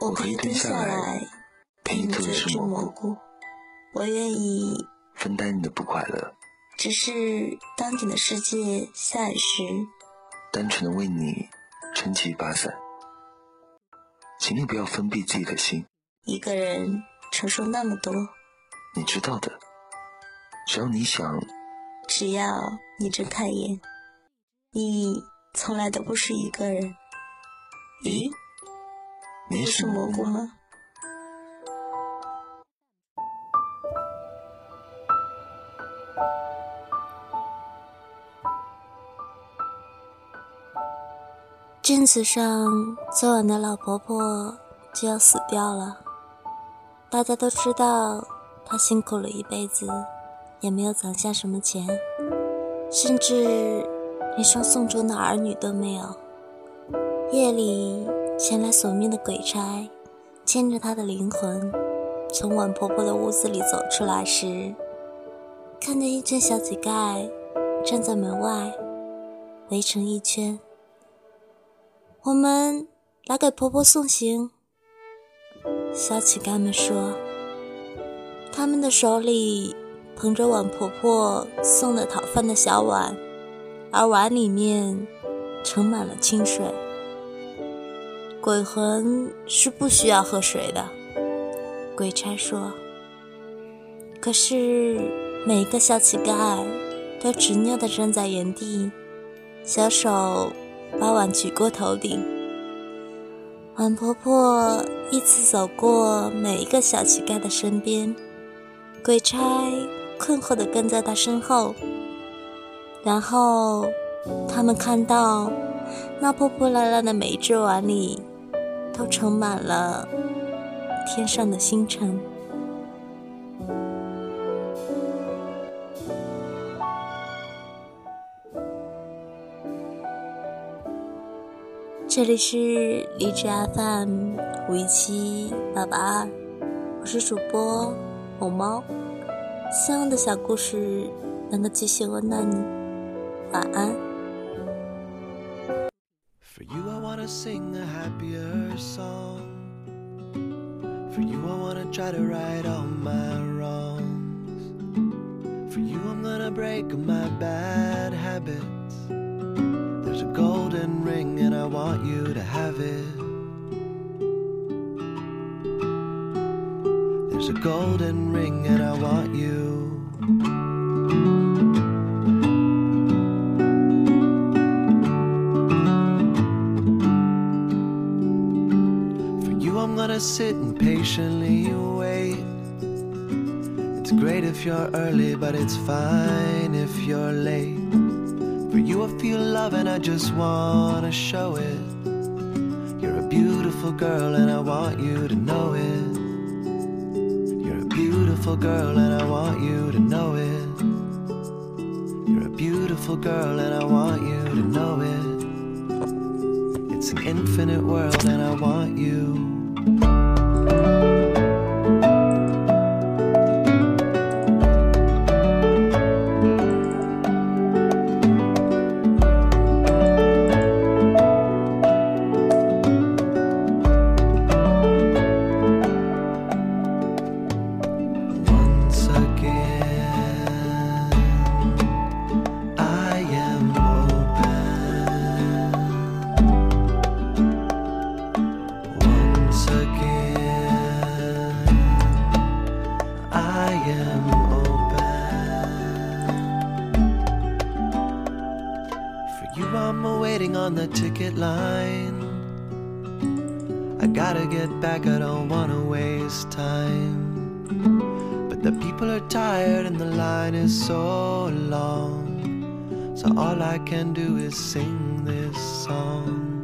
我可以蹲下来陪你做吃蘑菇，我愿意分担你的不快乐。只是当你的世界下雨时，单纯的为你撑起一把伞。请你不要封闭自己的心，一个人承受那么多，你知道的。只要你想，只要你睁开眼，你从来都不是一个人。咦，你是蘑菇吗？镇子上昨晚的老婆婆就要死掉了，大家都知道她辛苦了一辈子，也没有攒下什么钱，甚至连双送终的儿女都没有。夜里前来索命的鬼差，牵着他的灵魂，从晚婆婆的屋子里走出来时，看见一群小乞丐站在门外，围成一圈。我们来给婆婆送行。小乞丐们说，他们的手里捧着碗婆婆送的讨饭的小碗，而碗里面盛满了清水。鬼魂是不需要喝水的，鬼差说。可是每个小乞丐都执拗地站在原地，小手。把碗举过头顶，碗婆婆依次走过每一个小乞丐的身边，鬼差困惑地跟在她身后。然后，他们看到那破破烂烂的每一只碗里，都盛满了天上的星辰。这里是荔枝 FM 五一七八八二，我是主播某猫，希望的小故事能够继续温暖你，晚安。to sing a happier song. For you, I wanna try to right all my wrongs. For you, I'm gonna break my bad habits. There's a golden ring, and I want you to have it. There's a golden ring, and I want you. I'm gonna sit and patiently wait. It's great if you're early, but it's fine if you're late. For you, I feel love and I just wanna show it. You're a beautiful girl and I want you to know it. You're a beautiful girl and I want you to know it. You're a beautiful girl and I want you to know it. It's an infinite world and I want you. On the ticket line. I gotta get back, I don't wanna waste time. But the people are tired and the line is so long. So all I can do is sing this song.